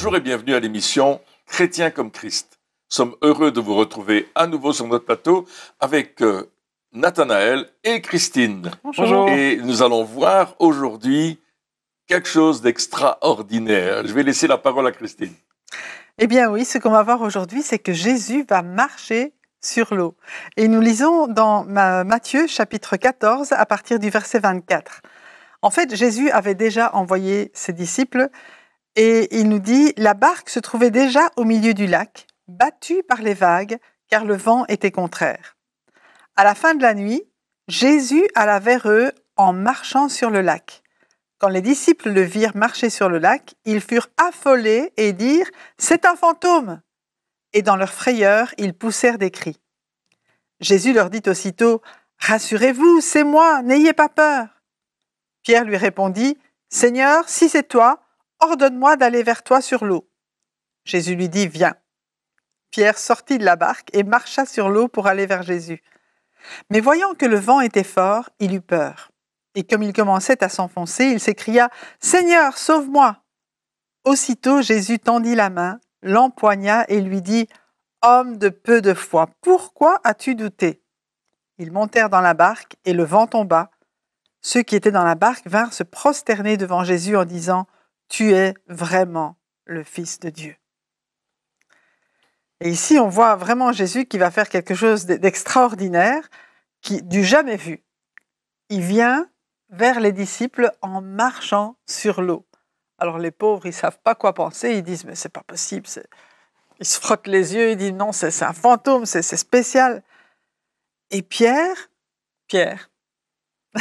Bonjour et bienvenue à l'émission Chrétien comme Christ. Nous sommes heureux de vous retrouver à nouveau sur notre plateau avec euh, Nathanaël et Christine. Bonjour. Et nous allons voir aujourd'hui quelque chose d'extraordinaire. Je vais laisser la parole à Christine. Eh bien oui, ce qu'on va voir aujourd'hui, c'est que Jésus va marcher sur l'eau. Et nous lisons dans Ma- Matthieu chapitre 14 à partir du verset 24. En fait, Jésus avait déjà envoyé ses disciples et il nous dit, la barque se trouvait déjà au milieu du lac, battue par les vagues, car le vent était contraire. À la fin de la nuit, Jésus alla vers eux en marchant sur le lac. Quand les disciples le virent marcher sur le lac, ils furent affolés et dirent C'est un fantôme Et dans leur frayeur, ils poussèrent des cris. Jésus leur dit aussitôt Rassurez-vous, c'est moi, n'ayez pas peur. Pierre lui répondit Seigneur, si c'est toi, ordonne-moi d'aller vers toi sur l'eau. Jésus lui dit Viens. Pierre sortit de la barque et marcha sur l'eau pour aller vers Jésus. Mais voyant que le vent était fort, il eut peur. Et comme il commençait à s'enfoncer, il s'écria Seigneur, sauve-moi Aussitôt Jésus tendit la main, l'empoigna et lui dit Homme de peu de foi, pourquoi as-tu douté? Ils montèrent dans la barque et le vent tomba. Ceux qui étaient dans la barque vinrent se prosterner devant Jésus en disant Tu es vraiment le Fils de Dieu. Et ici, on voit vraiment Jésus qui va faire quelque chose d'extraordinaire, qui, du jamais vu. Il vient vers les disciples en marchant sur l'eau. Alors les pauvres, ils savent pas quoi penser, ils disent mais c'est pas possible, ils se frottent les yeux, ils disent non, c'est un fantôme, c'est spécial. Et Pierre, Pierre,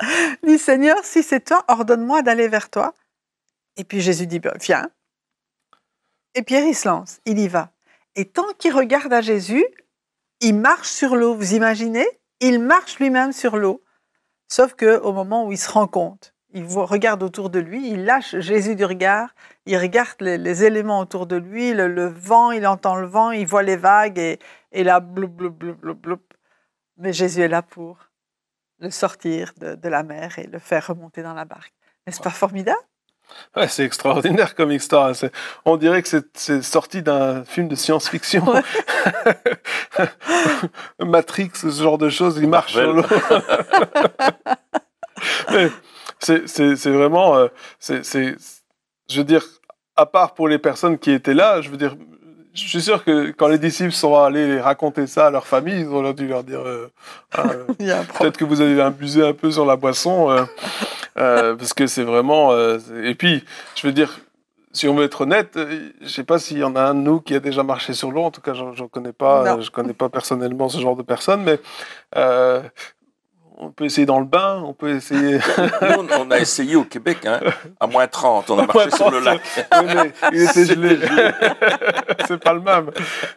dit Seigneur, si c'est toi, ordonne-moi d'aller vers toi. Et puis Jésus dit Ben, viens. Et Pierre, il se lance, il y va. Et tant qu'il regarde à Jésus, il marche sur l'eau. Vous imaginez? Il marche lui-même sur l'eau. Sauf que au moment où il se rend compte, il regarde autour de lui, il lâche Jésus du regard, il regarde les, éléments autour de lui, le, le vent, il entend le vent, il voit les vagues et, et là, bloup, bloup, bloup, bloup, bloup. Mais Jésus est là pour le sortir de, de la mer et le faire remonter dans la barque. N'est-ce pas formidable? Ouais, c'est extraordinaire comme histoire. C'est- On dirait que c'est- sorti d'un film de science-fiction. Ouais. Matrix, ce genre de choses, il marche sur l'eau. Mais c'est vraiment, euh, c'est- je veux dire, à part pour les personnes qui étaient là, je veux dire, je suis sûr que quand les disciples sont allés raconter ça à leur famille, ils ont dû leur dire, euh, Ah, euh, peut-être que vous avez abusé un peu sur la boisson, euh, euh, parce que c'est vraiment. euh, et puis, je veux dire, si on veut être honnête, je sais pas s'il y en a un de nous qui a déjà marché sur l'eau. En tout cas, j'en j'en connais pas. Non. Je connais pas personnellement ce genre de personne, mais euh, on peut essayer dans le bain, on peut essayer. Nous, on- a essayé au Québec, hein, à moins 30, on a marché sur le 30, lac. Oui, mais il était gelé. c'est pas le même.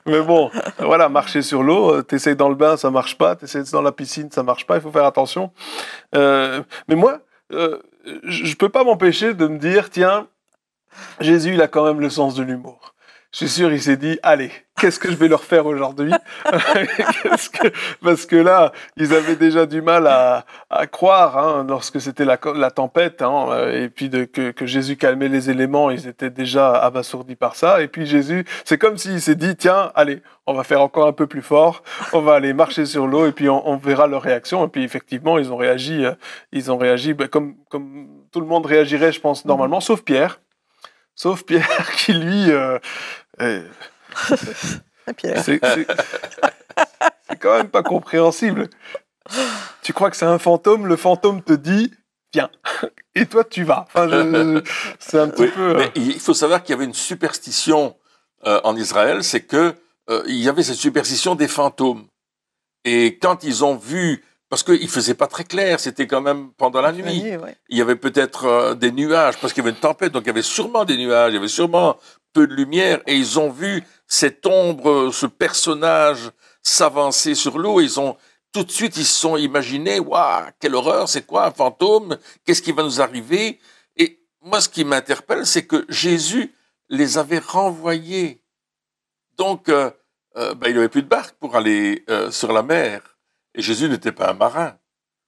Mais bon, voilà, marcher sur l'eau, euh, t'essayes dans le bain, ça marche pas. T'essayes dans la piscine, ça marche pas. Il faut faire attention. Euh, mais moi, euh, je je peux pas m'empêcher de me dire, tiens, Jésus, il a quand même le sens de l'humour. Je suis sûr, il s'est dit, allez, qu'est-ce que je vais leur faire aujourd'hui Parce que là, ils avaient déjà du mal à, croire hein, lorsque c'était la, tempête, hein, et puis que, Jésus calmait les éléments, ils étaient déjà abasourdis par ça. Et puis Jésus, c'est comme s'il s'est dit, tiens, allez, on va faire encore un peu plus fort, on va aller marcher sur l'eau, et puis on, verra leur réaction. Et puis effectivement, ils ont réagi, euh, ils ont réagi comme, comme tout le monde réagirait, je pense, normalement, sauf Pierre. Sauf Pierre qui, lui... euh, euh, Pierre. c'est c'est- c'est quand même pas compréhensible. Tu crois que c'est un fantôme, le fantôme te dit viens, et toi tu vas. Enfin, je- je- c'est un petit Oui, peu. euh, mais il faut savoir qu'il y avait une superstition euh, en Israël, c'est que euh, il y avait cette superstition des fantômes. Et quand ils ont vu, parce qu'il faisait pas très clair, c'était quand même pendant la nuit. nuit, ouais. Il y avait peut-être euh, des nuages, parce qu'il y avait une tempête, donc il y avait sûrement des nuages, il y avait sûrement peu de lumière, et ils ont vu cette ombre, euh, ce personnage s'avancer sur l'eau, ils ont tout de suite, ils se sont imaginés, waouh, quelle horreur, c'est quoi un fantôme Qu'est-ce qui va nous arriver? Et moi, ce qui m'interpelle, c'est que Jésus les avait renvoyés. Donc, euh, euh, ben, il n'y avait plus de barque pour aller euh, sur la mer. Et Jésus n'était pas un marin.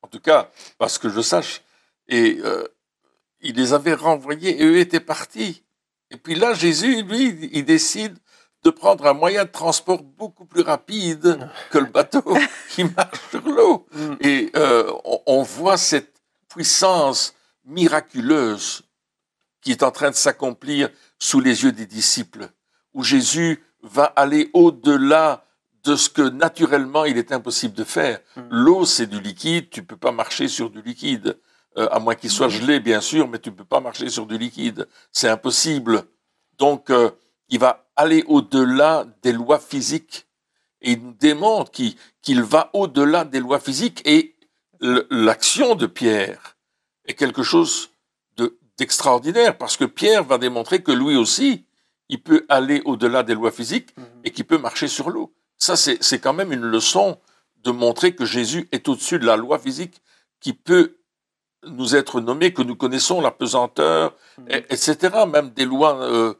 En tout cas, parce que je sache. Et euh, il les avait renvoyés et eux étaient partis. Et puis là, Jésus, lui, il décide de prendre un moyen de transport beaucoup plus rapide que le bateau qui marche sur l'eau. Mm. Et euh, on, voit cette puissance miraculeuse qui est en train de s'accomplir sous les yeux des disciples, où Jésus va aller au-delà de ce que naturellement il est impossible de faire. Mm. L'eau, c'est du liquide, tu peux pas marcher sur du liquide, euh, à moins qu'il soit gelé, bien sûr, mais tu peux pas marcher sur du liquide. C'est impossible. Donc, euh, il va aller au-delà des lois physiques et il nous démontre qu'il va au-delà des lois physiques et l'action de Pierre est quelque chose d'extraordinaire parce que Pierre va démontrer que lui aussi, il peut aller au-delà des lois physiques mhm. et qu'il peut marcher sur l'eau. Ça, c'est quand même une leçon de montrer que Jésus est au-dessus de la loi physique qui peut nous être nommée, que nous connaissons la pesanteur, mhm. etc. Même des lois euh,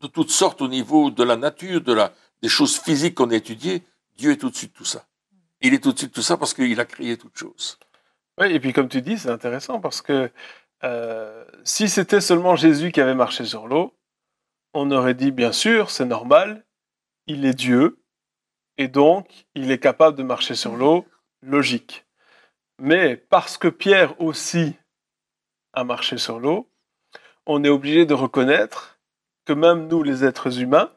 de toutes sortes au niveau de la nature, de la, des choses physiques qu'on a étudiées, Dieu est au-dessus de tout ça. Il est au-dessus de tout ça parce qu'il a créé toutes choses. Oui, et puis comme tu dis, c'est intéressant parce que euh, si c'était seulement Jésus qui avait marché sur l'eau, on aurait dit, bien sûr, c'est normal, il est Dieu, et donc il est capable de marcher sur l'eau, logique. Mais parce que Pierre aussi a marché sur l'eau, on est obligé de reconnaître que même nous, les êtres humains,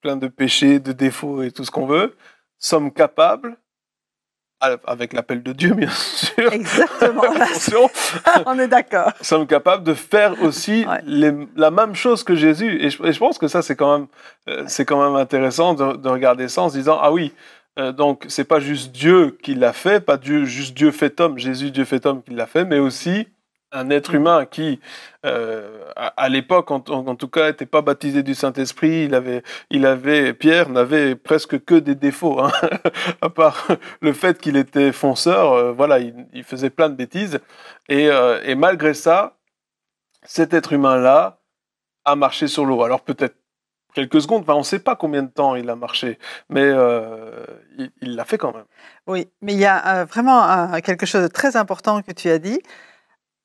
pleins de péchés, de défauts et tout ce qu'on veut, sommes capables, avec l'appel de Dieu bien sûr, exactement, on est d'accord, sommes capables de faire aussi la même chose que Jésus. Et je, pense que ça, c'est quand même, euh, c'est quand même intéressant de, regarder ça en se disant, ah oui, euh, donc c'est pas juste Dieu qui l'a fait, pas Dieu, juste Dieu fait homme, Jésus Dieu fait homme qui l'a fait, mais aussi un être humain qui, euh, à, l'époque, en, tout cas, n'était pas baptisé du Saint-Esprit. Il avait, il avait, Pierre n'avait presque que des défauts, hein. à part le fait qu'il était fonceur. Euh, voilà, il, faisait plein de bêtises. Euh, et, malgré ça, cet être humain-là a marché sur l'eau. Alors peut-être quelques secondes, on ne sait pas combien de temps il a marché, mais il l'a fait quand même. Oui, mais il y a vraiment quelque chose de très important que tu as dit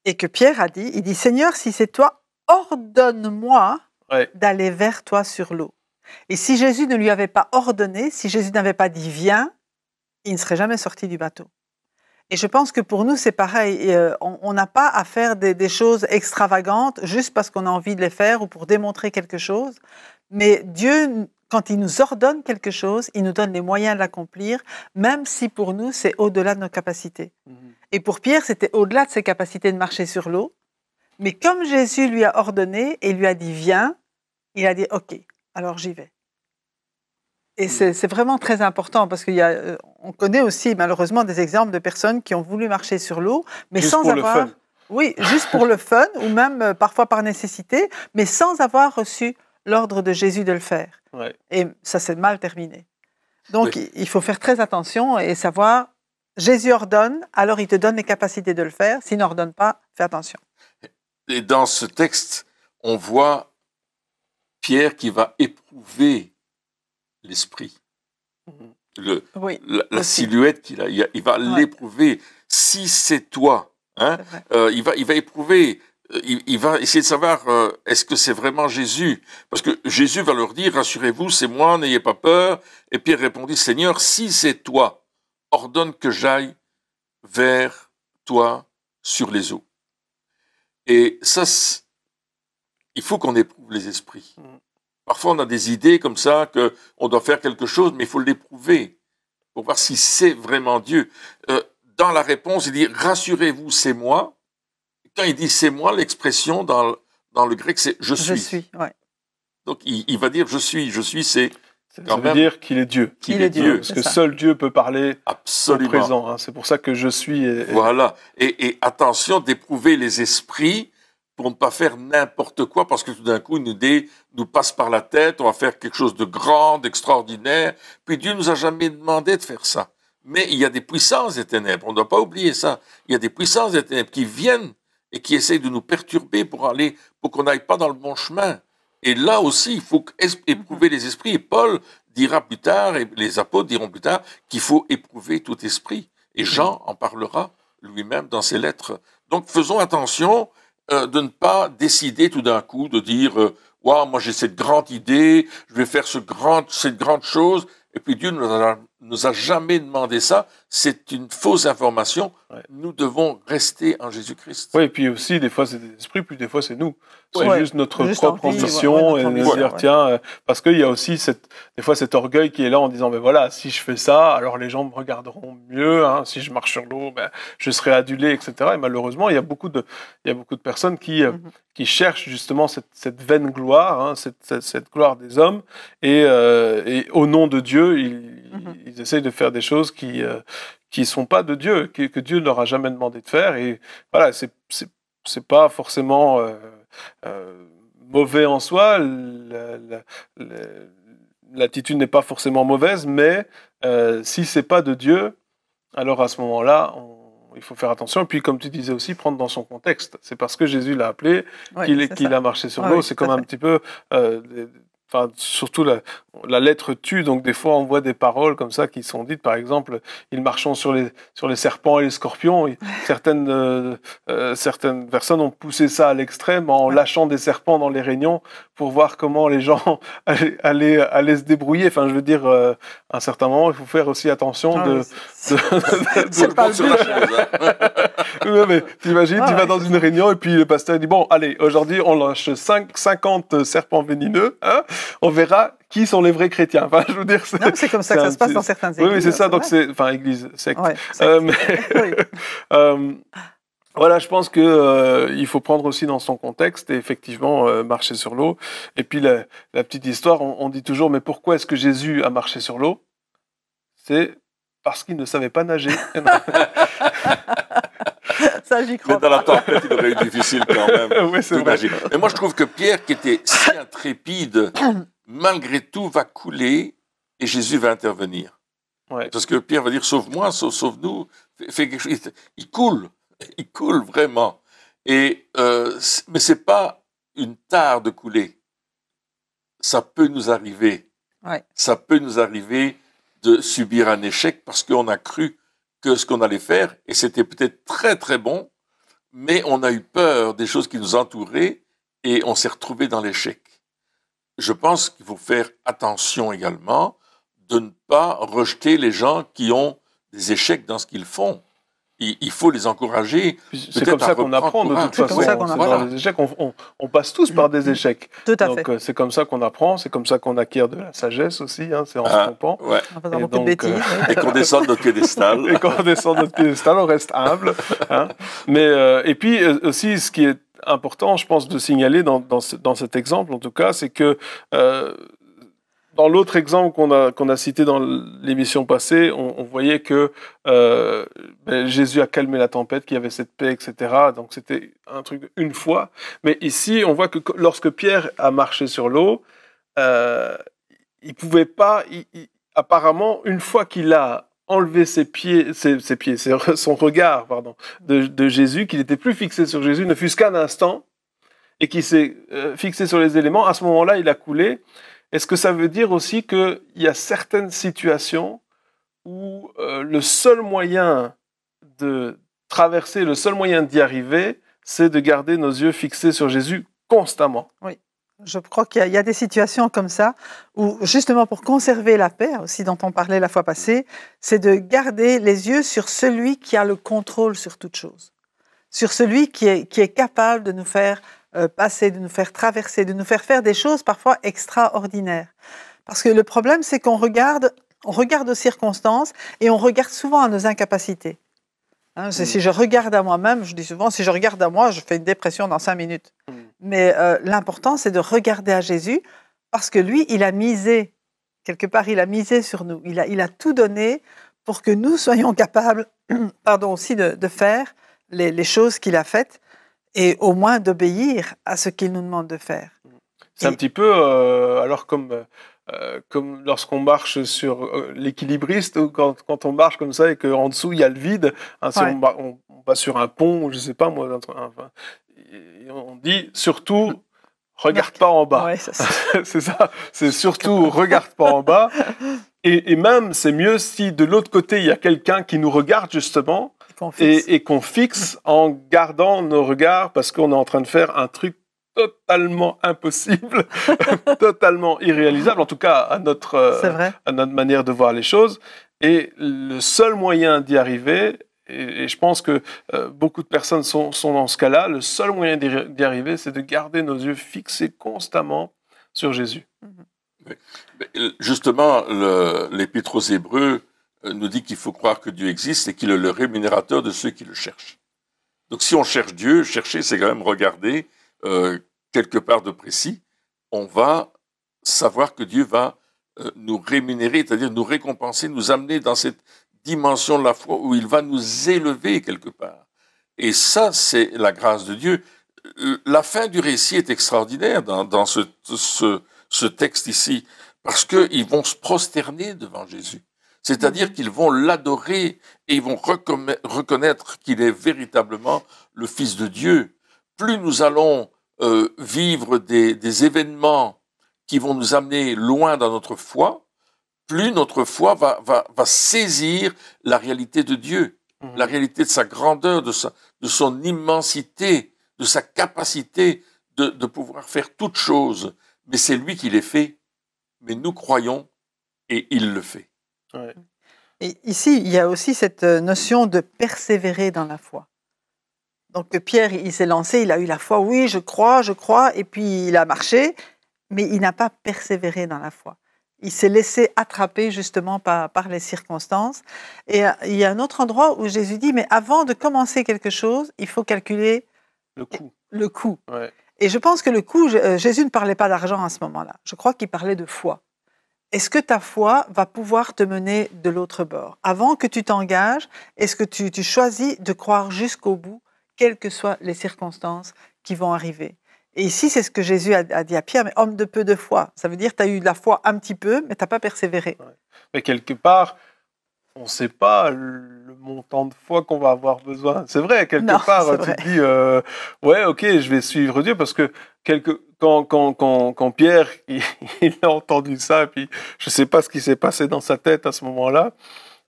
et que Pierre a dit, il dit, Seigneur, si c'est toi, ordonne-moi d'aller vers toi sur l'eau. Et si Jésus ne lui avait pas ordonné, si Jésus n'avait pas dit viens, il ne serait jamais sorti du bateau. Et je pense que pour nous, c'est pareil. Euh, on n'a pas à faire des, des, choses extravagantes juste parce qu'on a envie de les faire ou pour démontrer quelque chose. Mais Dieu, quand il nous ordonne quelque chose, il nous donne les moyens de l'accomplir, même si pour nous, c'est au-delà de nos capacités. Mhm. Et pour Pierre, c'était au-delà de ses capacités de marcher sur l'eau. Mais comme Jésus lui a ordonné et lui a dit viens, il a dit ok, alors j'y vais. Et mm. c'est vraiment très important parce qu'on euh, connaît aussi malheureusement des exemples de personnes qui ont voulu marcher sur l'eau, mais sans avoir. Oui, juste pour le fun ou même euh, parfois par nécessité, mais sans avoir reçu l'ordre de Jésus de le faire. Et ça s'est mal terminé. Donc il faut faire très attention et savoir Jésus ordonne, alors il te donne les capacités de le faire. S'il n'ordonne pas, fais attention. Et dans ce texte, on voit Pierre qui va éprouver l'esprit. Mhm. la, silhouette qu'il a, il va l'éprouver. Si c'est toi, hein, euh, il, va, il va éprouver, euh, il, va essayer de savoir euh, est-ce que c'est vraiment Jésus? Parce que Jésus va leur dire, rassurez-vous, c'est moi, n'ayez pas peur. Et Pierre répondit, Seigneur, si c'est toi, ordonne que j'aille vers toi sur les eaux. Et ça, il faut qu'on éprouve les esprits. Mm. Parfois, on a des idées comme ça, qu'on doit faire quelque chose, mais il faut l'éprouver pour voir si c'est vraiment Dieu. Euh, dans la réponse, il dit Rassurez-vous, c'est moi. Quand il dit c'est moi, l'expression dans, dans le grec, c'est je suis. Je suis, ouais. Donc, il, il, va dire je suis. Je suis, c'est ça veut dire qu'il est Dieu. Qu'il est, Dieu. Parce que seul Dieu peut parler Absolument. au présent. Hein. C'est pour ça que je suis. Voilà. Et, attention d'éprouver les esprits pour ne pas faire n'importe quoi, parce que tout d'un coup, une idée nous passe par la tête, on va faire quelque chose de grand, d'extraordinaire. Puis Dieu nous a jamais demandé de faire ça. Mais il y a des puissances des ténèbres, on ne doit pas oublier ça. Il y a des puissances des ténèbres qui viennent et qui essayent de nous perturber pour aller, pour qu'on n'aille pas dans le bon chemin. Et là aussi, il faut éprouver les esprits. Et Paul dira plus tard, et les apôtres diront plus tard, qu'il faut éprouver tout esprit. Et Jean en parlera lui-même dans ses lettres. Donc faisons attention. euh, de ne pas décider tout d'un coup de dire euh, waouh moi j'ai cette grande idée je vais faire ce grand cette grande chose et puis Dieu nous a, nous a jamais demandé ça c'est une fausse information Ouais. nous devons rester en Jésus-Christ Oui, et puis aussi, des fois, c'est des esprits, puis des fois, c'est nous. C'est Ouais. juste notre Juste propre ambition et ambition, dire, ouais. tiens, euh, parce qu'il y a aussi cette, des fois cet orgueil qui est là en disant, ben voilà, si je fais ça, alors les gens me regarderont mieux, hein, si je marche sur l'eau, ben, je serai adulé, etc. Et malheureusement, il y a beaucoup de, il y a beaucoup de personnes qui, euh, Mhm. qui cherchent justement cette, cette vaine gloire, hein, cette, cette, cette gloire des hommes, et, euh, et au nom de Dieu, ils, Mhm. ils essayent de faire des choses qui, euh, qui sont pas de Dieu, que, que Dieu ne leur a jamais demandé de faire. Et voilà, c'est c'est pas forcément euh, euh, mauvais en soi. la- la- la- L'attitude n'est pas forcément mauvaise, mais euh, si c'est pas de Dieu, alors à ce moment-là, on- il faut faire attention. Et puis, comme tu disais aussi, prendre dans son contexte. C'est parce que Jésus l'a appelé Ouais, qu'il a marché sur Ah l'eau. oui, c'est comme un petit peu, euh, enfin, surtout la, la lettre tue. Donc des fois, on voit des paroles comme ça qui sont dites. Par exemple, ils marchons sur les sur les serpents et les scorpions. Et certaines euh, euh, certaines personnes ont poussé ça à l'extrême en lâchant des serpents dans les réunions pour voir comment les gens allaient, allaient, allaient se débrouiller. Enfin, je veux dire, euh, à un certain moment, il faut faire aussi attention Ah de. de- Tout pas le sur la chose, hein. Ouais, mais t'imagines, Ouais, tu vas ouais, dans une réunion et puis le pasteur dit Bon, allez, aujourd'hui, on lâche 5, 50 serpents venimeux, hein, on verra qui sont les vrais chrétiens. Enfin, je veux dire, c'est. Non, c'est comme ça que ça se passe dans certaines églises. oui, c'est ça, donc c'est. Enfin, église, secte. Ouais, Euh, mais, oui. euh, voilà, je pense que euh, il faut prendre aussi dans son contexte et effectivement euh, marcher sur l'eau. Et puis la, la petite histoire, on, on dit toujours, mais pourquoi est-ce que Jésus a marché sur l'eau? C'est parce qu'il ne savait pas nager. Ça, j'y mais crois. dans la tempête il aurait eu difficile quand même oui, c'est vrai. Et moi je trouve que Pierre qui était si intrépide malgré tout va couler et Jésus va intervenir Ouais. Parce que Pierre va dire sauve-moi, sauve- sauve-nous, fais, fais quelque chose. Il coule, il coule vraiment. Et euh, mais c'est pas une tare de couler. Ça peut nous arriver. Ouais. Ça peut nous arriver de subir un échec parce qu'on a cru que ce qu'on allait faire et c'était peut-être très très bon, mais on a eu peur des choses qui nous entouraient et on s'est retrouvé dans l'échec. Je pense qu'il faut faire attention également de ne pas rejeter les gens qui ont des échecs dans ce qu'ils font. Il, il faut les encourager. C'est comme ça qu'on apprend de toute C'est façon. comme ça qu'on C'est apprend. dans les échecs, on, on- on passe tous par des échecs. Tout à Donc fait. euh, c'est comme ça qu'on apprend, c'est comme ça qu'on acquiert de la sagesse aussi, hein, c'est en Ah. se trompant. Ouais. En faisant et beaucoup donc, de bêtises. euh. Et qu'on descende de notre piédestal. Et quand on descend de notre piédestal, on reste humble. hein. Mais euh, et puis euh, aussi, ce qui est important, je pense, de signaler dans, dans, ce- dans cet exemple, en tout cas, c'est que euh, dans l'autre exemple qu'on a, qu'on a cité dans l'émission passée, on, voyait que euh, ben, Jésus a calmé la tempête, qu'il y avait cette paix, etc. Donc c'était un truc une fois. Mais ici, on voit que lorsque Pierre a marché sur l'eau, euh, il pouvait pas. apparemment, une fois qu'il a enlevé ses pieds, ses, pieds, son regard, pardon, de, Jésus, qu'il était plus fixé sur Jésus, ne fût-ce qu'un instant, et qu'il s'est euh, fixé sur les éléments, à ce moment-là, il a coulé. Est-ce que ça veut dire aussi qu'il y a certaines situations où euh, le seul moyen de traverser, le seul moyen d'y arriver, c'est de garder nos yeux fixés sur Jésus constamment? Je crois qu'il y, a- des situations comme ça où, justement, pour conserver la paix, aussi dont on parlait la fois passée, c'est de garder les yeux sur celui qui a le contrôle sur toute chose, sur celui qui est, capable de nous faire passer, de nous faire traverser, de nous faire faire des choses parfois extraordinaires. Parce que le problème, c'est qu'on regarde, on regarde aux circonstances et on regarde souvent à nos incapacités. Hein, Mm. Si je regarde à moi-même, je dis souvent, si je regarde à moi, je fais une dépression dans cinq minutes. Mm. Mais euh, l'important, c'est de regarder à Jésus parce que lui, il a misé, quelque part, il a misé sur nous. Il a, il a tout donné pour que nous soyons capables, pardon, aussi de, de faire les, les choses qu'il a faites et au moins d'obéir à ce qu'il nous demande de faire. C'est un Et- petit peu, euh, alors comme, euh, comme lorsqu'on marche sur euh, l'équilibriste, ou quand, quand on marche comme ça et qu'en dessous il y a le vide, hein, si Ouais. on, va, on, on va sur un pont, je sais pas moi, un truc, enfin, et on dit surtout, regarde pas en bas. Ouais, c'est- c'est ça, c'est surtout, regarde pas en bas. Et, et même, c'est mieux si de l'autre côté il y a quelqu'un qui nous regarde justement, et, qu'on fixe en gardant nos regards parce qu'on est en train de faire un truc totalement impossible, totalement irréalisable, en tout cas à notre, à notre manière de voir les choses. Et le seul moyen d'y arriver, et, je pense que euh, beaucoup de personnes sont, sont dans ce cas-là, le seul moyen d'y arriver, c'est de garder nos yeux fixés constamment sur Jésus. Euh, justement, l'Épître aux Hébreux nous dit qu'il faut croire que Dieu existe et qu'il est le rémunérateur de ceux qui le cherchent. Donc si on cherche Dieu, chercher, c'est quand même regarder euh, quelque part de précis, on va savoir que Dieu va euh, nous rémunérer, c'est-à-dire nous récompenser, nous amener dans cette dimension de la foi où il va nous élever quelque part. Et ça, c'est la grâce de Dieu. Euh, la fin du récit est extraordinaire dans, ce, ce, texte ici, parce qu'ils vont se prosterner devant Jésus. C'est-à-dire qu'ils vont l'adorer et ils vont reconnaître qu'il est véritablement le Fils de Dieu. Plus nous allons euh, vivre des, événements qui vont nous amener loin dans notre foi, plus notre foi va, va, saisir la réalité de Dieu, mhm. la réalité de sa grandeur, de, sa, de son immensité, de sa capacité de, de pouvoir faire toutes choses. Mais c'est lui qui les fait, mais nous croyons et il le fait. Et ici, il y a aussi cette euh, notion de persévérer dans la foi. Donc Pierre, il s'est lancé, il a eu la foi, oui, je crois, je crois, et puis il a marché, mais il n'a pas persévéré dans la foi. Il s'est laissé attraper justement par, par, les circonstances. Et euh, il y a un autre endroit où Jésus dit, mais avant de commencer quelque chose, il faut calculer le coût. Le coût. Et je pense que le coût, euh, Jésus ne parlait pas d'argent à ce moment-là. Je crois qu'il parlait de foi est-ce que ta foi va pouvoir te mener de l'autre bord? Avant que tu t'engages, est-ce que tu, choisis de croire jusqu'au bout, quelles que soient les circonstances qui vont arriver? Et ici, c'est ce que Jésus a, dit à Pierre, mais homme de peu de foi. Ça veut dire que tu as eu de la foi un petit peu, mais tu n'as pas persévéré. Mais quelque part, on ne sait pas le montant de foi qu'on va avoir besoin. C'est vrai, quelque part, tu te dis, euh, ouais, ok, je vais suivre Dieu parce que quelque, quand, quand, quand, quand Pierre il, a entendu ça, et puis je ne sais pas ce qui s'est passé dans sa tête à ce moment-là.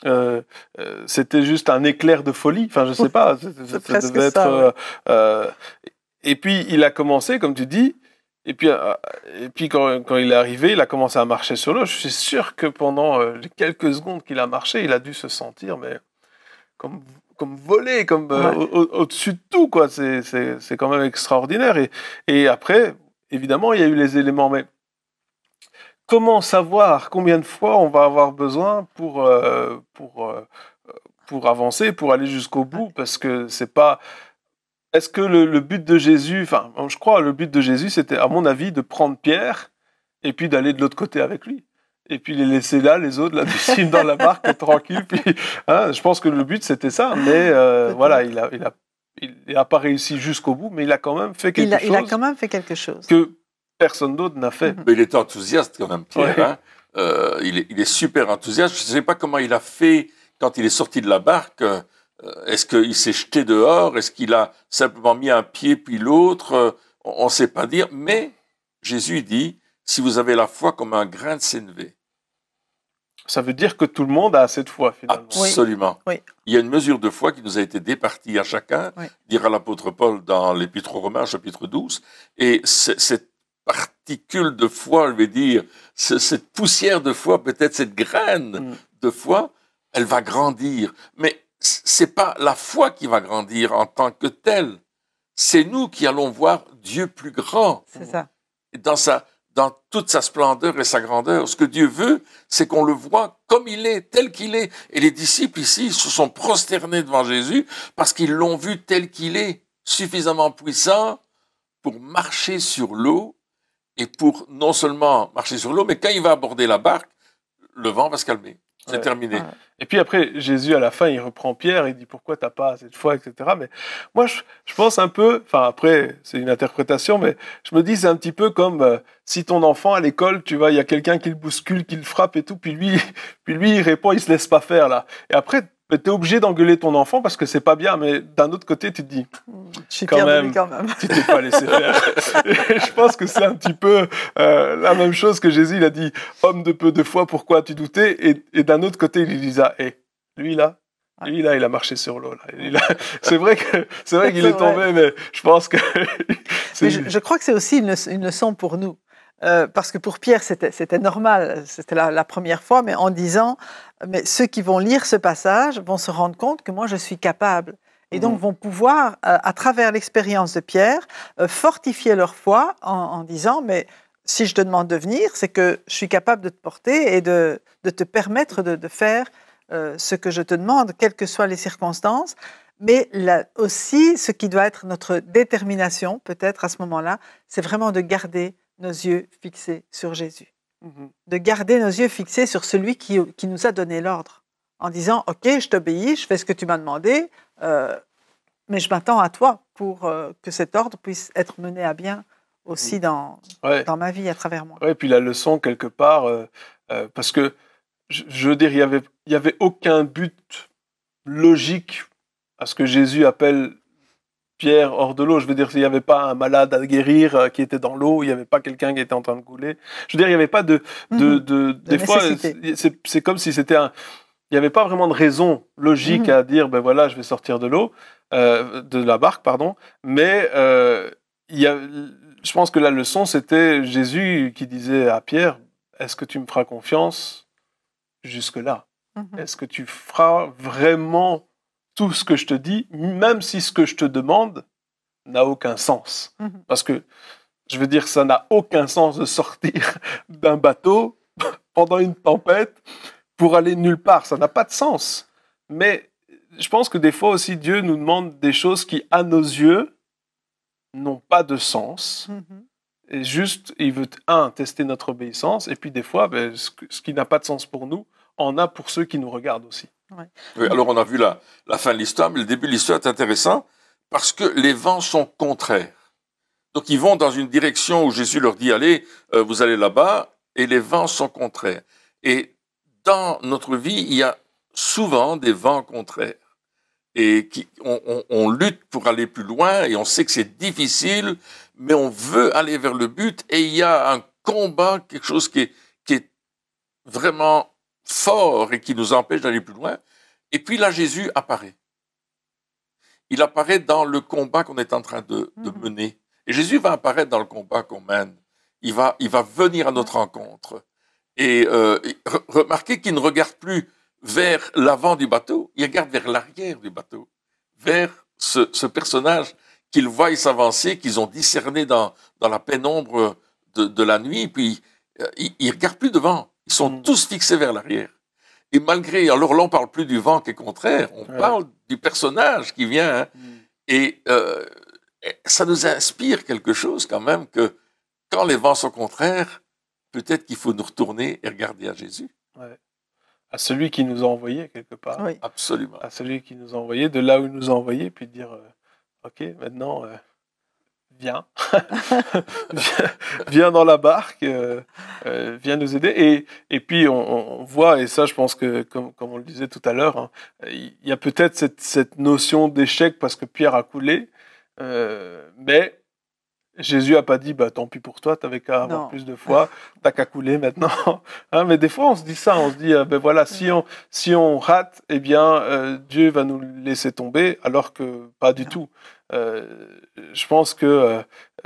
Euh, euh, c'était juste un éclair de folie. Enfin, je sais pas. Ça, devait être. et puis il a commencé, comme tu dis, et puis, euh, et puis quand, quand, il est arrivé, il a commencé à marcher sur l'eau. Je suis sûr que pendant euh, les quelques secondes qu'il a marché, il a dû se sentir mais comme, comme volé, comme euh, au-dessus de tout. quoi. C'est quand même extraordinaire. Et, et après, évidemment, il y a eu les éléments. Mais comment savoir combien de fois on va avoir besoin pour, pour, pour avancer, pour aller jusqu'au bout? Parce que c'est pas est-ce que le, but de Jésus, enfin, je crois, le but de Jésus, c'était, à mon avis, de prendre Pierre et puis d'aller de l'autre côté avec lui. Et puis les laisser là, les autres, là, du dans la barque, tranquille. Puis, hein, je pense que le but, c'était ça. Mais euh, voilà, il a, il a, il n'a pas réussi jusqu'au bout, mais il a quand même fait quelque chose. Il a quand même fait quelque chose. Que personne d'autre n'a fait. Mais il est enthousiaste quand même, Pierre. Hein. Euh, il, est, il, est, super enthousiaste. Je ne sais pas comment il a fait quand il est sorti de la barque. Euh, est-ce qu'il s'est jeté dehors? Est-ce qu'il a simplement mis un pied puis l'autre? Euh, On ne sait pas dire. Mais Jésus dit, si vous avez la foi comme un grain de sénévé. Ça veut dire que tout le monde a cette foi, finalement. Absolument. Il y a une mesure de foi qui nous a été départie à chacun, dira l'apôtre Paul dans l'Épître aux Romains, chapitre 12. Et cette particule de foi, je vais dire, cette poussière de foi, peut-être cette graine mm. de foi, elle va grandir. Mais c'est pas la foi qui va grandir en tant que telle. C'est nous qui allons voir Dieu plus grand. C'est ça. Dans sa, dans toute sa splendeur et sa grandeur. Ce que Dieu veut, c'est qu'on le voit comme il est, tel qu'il est. Et les disciples ici se sont prosternés devant Jésus parce qu'ils l'ont vu tel qu'il est, suffisamment puissant pour marcher sur l'eau et pour non seulement marcher sur l'eau, mais quand il va aborder la barque, le vent va se calmer. C'est terminé. Et puis après, Jésus, à la fin, il reprend Pierre, il dit pourquoi t'as pas cette foi, etc. Mais moi, je, pense un peu, enfin après, c'est une interprétation, mais je me dis, c'est un petit peu comme euh, si ton enfant à l'école, tu vois, il y a quelqu'un qui le bouscule, qui le frappe et tout, puis lui, puis lui, il répond, il se laisse pas faire là. Et après, tu es obligé d'engueuler ton enfant parce que c'est pas bien, mais d'un autre côté, tu te dis, quand, même, quand même, tu t'es pas laissé faire. je pense que c'est un petit peu euh, la même chose que Jésus, il a dit, homme de peu de foi, pourquoi tu doutais Et, d'un autre côté, il lui disait, hé, lui là, Lui, là, il a marché sur l'eau. C'est vrai que c'est vrai qu'il est, tombé, mais je pense que. mais je, crois que c'est aussi une, leçon pour nous. Euh, parce que pour Pierre, c'était normal, c'était la, la, première fois, mais en disant, mais ceux qui vont lire ce passage vont se rendre compte que moi, je suis capable. Et donc mhm. vont pouvoir, euh, à travers l'expérience de Pierre, euh, fortifier leur foi en, disant, mais si je te demande de venir, c'est que je suis capable de te porter et de, de te permettre de, de faire ce que je te demande, quelles que soient les circonstances. Mais là aussi, ce qui doit être notre détermination, peut-être à ce moment-là, c'est vraiment de garder nos yeux fixés sur Jésus. Mhm. De garder nos yeux fixés sur celui qui, qui nous a donné l'ordre. En disant, OK, je t'obéis, je fais ce que tu m'as demandé, euh, mais je m'attends à toi pour euh, que cet ordre puisse être mené à bien aussi mm. dans, dans ma vie à travers moi. Oui, puis la leçon quelque part, euh, parce que je, veux dire, il n'y avait, y avait aucun but logique à ce que Jésus appelle Pierre hors de l'eau. Je veux dire, il n'y avait pas un malade à guérir qui était dans l'eau, il n'y avait pas quelqu'un qui était en train de couler. Je veux dire, il n'y avait pas de... de, mm-hmm. de, des fois, c'est comme si c'était un il n'y avait pas vraiment de raison logique mhm. à dire, ben voilà, je vais sortir de l'eau, euh, de la barque, pardon. Mais euh, il y a, je pense que la leçon, c'était Jésus qui disait à Pierre, est-ce que tu me feras confiance jusque-là? Mhm. Est-ce que tu feras vraiment tout ce que je te dis, même si ce que je te demande n'a aucun sens mhm. Parce que, je veux dire, ça n'a aucun sens de sortir d'un bateau pendant une tempête pour aller nulle part. Ça n'a pas de sens. Mais je pense que des fois aussi, Dieu nous demande des choses qui, à nos yeux, n'ont pas de sens. Mm-hmm. Et juste, il veut, un, tester notre obéissance, et puis des fois, ben, ce, qui n'a pas de sens pour nous, en a pour ceux qui nous regardent aussi. Alors on a vu la, fin de l'histoire, mais le début de l'histoire est intéressant parce que les vents sont contraires. Donc ils vont dans une direction où Jésus leur dit allez, euh, vous allez là-bas, et les vents sont contraires. Et dans notre vie, il y a souvent des vents contraires. Et qui, on, lutte pour aller plus loin et on sait que c'est difficile, mais on veut aller vers le but et il y a un combat, quelque chose qui est vraiment fort et qui nous empêche d'aller plus loin. Et puis là, Jésus apparaît. Il apparaît dans le combat qu'on est en train de, de, mhm. mener. Et Jésus va apparaître dans le combat qu'on mène. Il va, il va venir à notre rencontre. Et euh, remarquez qu'il ne regarde plus vers l'avant du bateau, il regarde vers l'arrière du bateau, vers ce, personnage qu'ils voient s'avancer, qu'ils ont discerné dans, dans la pénombre de, la nuit, puis euh, ils, ne regardent plus devant, ils sont tous fixés vers l'arrière. Et malgré, alors là on parle plus du vent qui est contraire, on parle du personnage qui vient, hein. mm. et euh, ça nous inspire quelque chose quand même que quand les vents sont contraires, peut-être qu'il faut nous retourner et regarder à Jésus. À celui qui nous a envoyés, quelque part. Oui. Absolument. À celui qui nous a envoyés, de là où il nous a envoyés, puis dire euh, Ok, maintenant, euh, viens. viens. dans la barque, euh, viens nous aider. Et, et puis, on, voit, et ça, je pense que, comme, comme on le disait tout à l'heure, hein, il y a peut-être cette, cette notion d'échec parce que Pierre a coulé, mais Jésus a pas dit, bah, tant pis pour toi, tu avais qu'à avoir plus de foi, t'as qu'à couler maintenant. Hein, mais des fois, on se dit ça, on se dit, euh, ben voilà, si on, si on rate, eh bien, euh, Dieu va nous laisser tomber, alors que pas du tout. Euh, je pense que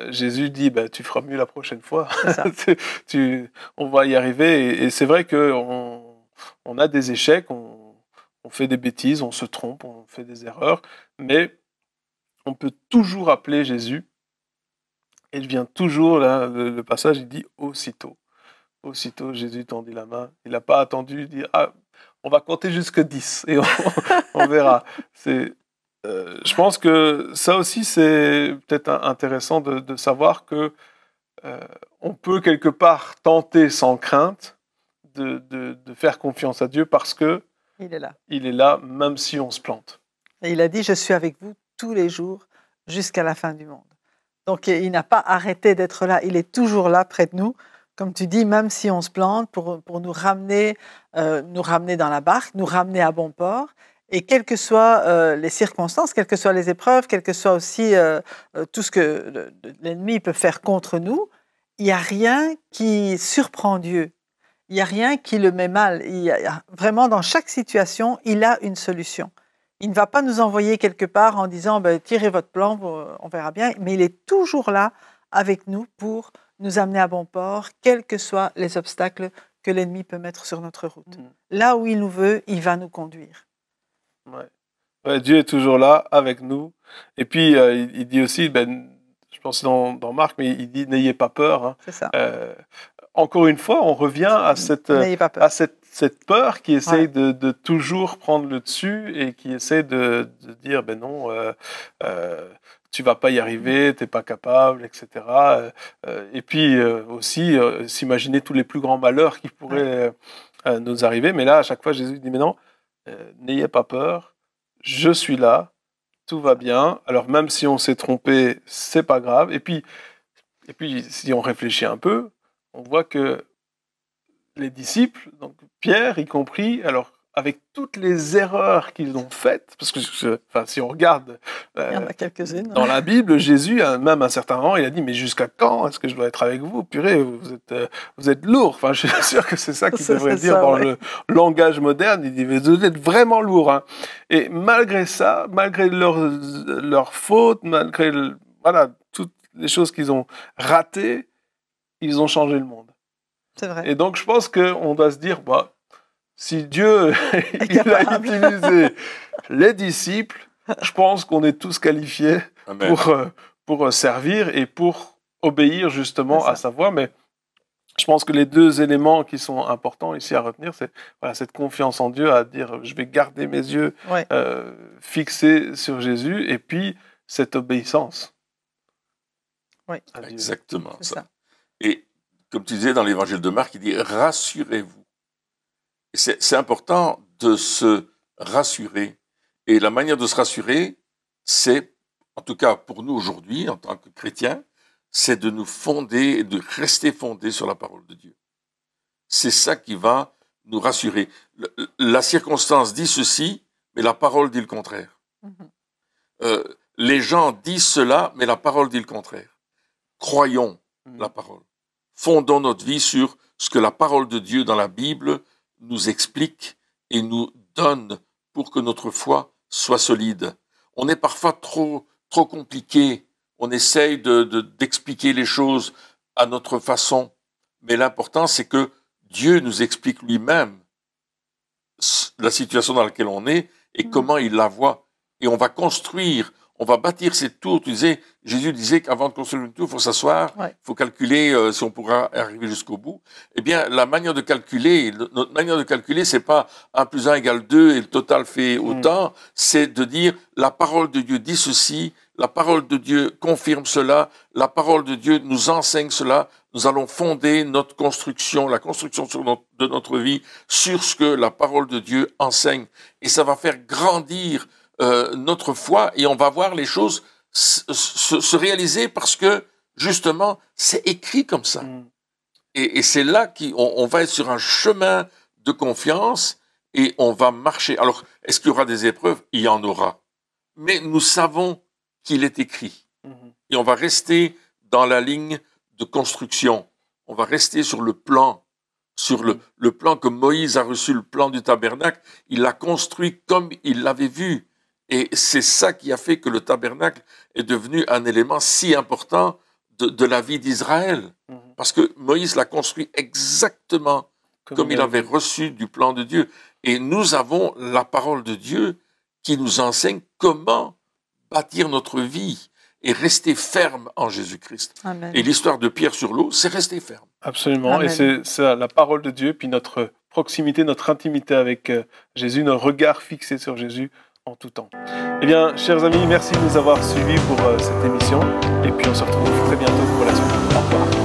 Jésus dit, bah, tu feras mieux la prochaine fois. tu, on va y arriver. Et, c'est vrai qu'on on a des échecs, on, on fait des bêtises, on se trompe, on fait des erreurs, mais on peut toujours appeler Jésus il vient toujours, là, le, passage, il dit aussitôt. Aussitôt, Jésus tendit la main. Il n'a pas attendu dire Ah, on va compter jusqu'à 10 et on, verra. C'est, euh, je pense que ça aussi, c'est peut-être intéressant de, savoir que euh, on peut quelque part tenter sans crainte de, de, faire confiance à Dieu parce que il est là. Il est là, même si on se plante. Et il a dit Je suis avec vous tous les jours jusqu'à la fin du monde. Donc il n'a pas arrêté d'être là, il est toujours là près de nous, comme tu dis, même si on se plante, pour, pour nous, ramener, euh, nous ramener dans la barque, nous ramener à bon port. Et quelles que soient euh, les circonstances, quelles que soient les épreuves, quel que soit aussi euh, tout ce que l'ennemi peut faire contre nous, il n'y a rien qui surprend Dieu. Il n'y a rien qui le met mal. Il y a, vraiment, dans chaque situation, il a une solution. Il ne va pas nous envoyer quelque part en disant ben, tirez votre plan, on verra bien, mais il est toujours là avec nous pour nous amener à bon port, quels que soient les obstacles que l'ennemi peut mettre sur notre route. Mm. Là où il nous veut, il va nous conduire. Dieu est toujours là avec nous. Et puis, euh, il, dit aussi, ben, je pense dans, dans Marc, mais il dit n'ayez pas peur. Hein. C'est ça. Euh, encore une fois, on revient à cette, à cette, cette peur qui essaye de, de, toujours prendre le dessus et qui essaie de, de dire ben non, euh, euh, tu vas pas y arriver, tu n'es pas capable, etc. Euh, euh, et puis euh, aussi s'imaginer tous les plus grands malheurs qui pourraient nous arriver. Mais là, à chaque fois, Jésus dit, mais non, n'ayez pas peur, je suis là, tout va bien. Alors même si on s'est trompé, c'est pas grave. Et puis, et puis, si on réfléchit un peu, on voit que les disciples, donc Pierre y compris, alors avec toutes les erreurs qu'ils ont faites, parce que enfin, si on regarde euh, dans la Bible, Jésus, même à un certain moment, il a dit mais jusqu'à quand est-ce que je dois être avec vous? Purée, vous êtes euh, vous êtes lourd. Enfin, je suis sûr que c'est ça qu'il devrait dire dans le langage moderne. Il dit vous êtes vraiment lourd. Hein. Et malgré ça, malgré leurs leurs fautes, malgré voilà toutes les choses qu'ils ont ratées, ils ont changé le monde. C'est vrai. Et donc je pense qu'on doit se dire bah si Dieu il a utilisé les disciples, je pense qu'on est tous qualifiés pour, euh, pour euh, servir et pour obéir justement à sa voix. Mais je pense que les deux éléments qui sont importants ici à retenir, c'est voilà, cette confiance en Dieu, à dire je vais garder mes yeux euh, fixés sur Jésus, et puis cette obéissance. Oui, exactement ça. Et comme tu disais dans l'évangile de Marc, il dit rassurez-vous c'est important de se rassurer. Et la manière de se rassurer, c'est, en tout cas pour nous aujourd'hui, en tant que chrétiens, c'est de nous fonder, de rester fondés sur la parole de Dieu. C'est ça qui va nous rassurer. La circonstance dit ceci, mais la parole dit le contraire. Mm-hmm. Euh, les gens disent cela, mais la parole dit le contraire. Croyons mm. la parole. Fondons notre vie sur ce que la parole de Dieu dans la Bible nous explique et nous donne pour que notre foi soit solide. On est parfois trop, trop compliqué. On essaye de, d'expliquer les choses à notre façon. Mais l'important, c'est que Dieu nous explique lui-même la situation dans laquelle on est et mmh. comment il la voit. Et on va construire on va bâtir cette tour. Tu disais, Jésus disait qu'avant de construire une tour, il faut s'asseoir, il faut calculer euh, si on pourra arriver jusqu'au bout. Eh bien, la manière de calculer, notre manière de calculer, c'est pas 1 plus 1 égale 2 et le total fait mm. autant, c'est de dire la parole de Dieu dit ceci, la parole de Dieu confirme cela, la parole de Dieu nous enseigne cela, nous allons fonder notre construction, la construction de notre vie sur ce que la parole de Dieu enseigne. Et ça va faire grandir euh, notre foi et on va voir les choses se, réaliser parce que justement c'est écrit comme ça. Mm. Et, c'est là qu'on on va être sur un chemin de confiance et on va marcher. Alors, est-ce qu'il y aura des épreuves? Il y en aura. Mais nous savons qu'il est écrit. Mm-hmm. Et on va rester dans la ligne de construction. On va rester sur le plan sur le, le, plan que Moïse a reçu, le plan du tabernacle, il l'a construit comme il l'avait vu. Et c'est ça qui a fait que le tabernacle est devenu un élément si important de, la vie d'Israël. Mhm. Parce que Moïse l'a construit exactement comme, il avait reçu du plan de Dieu. Et nous avons la parole de Dieu qui nous enseigne comment bâtir notre vie et rester ferme en Jésus-Christ. Et l'histoire de Pierre sur l'eau, c'est rester ferme. Absolument. Et c'est la parole de Dieu, puis notre proximité, notre intimité avec euh, Jésus, notre regard fixé sur Jésus en tout temps. Eh bien, chers amis, merci de nous avoir suivis pour euh, cette émission. Et puis, on se retrouve très bientôt pour la suite. Au revoir.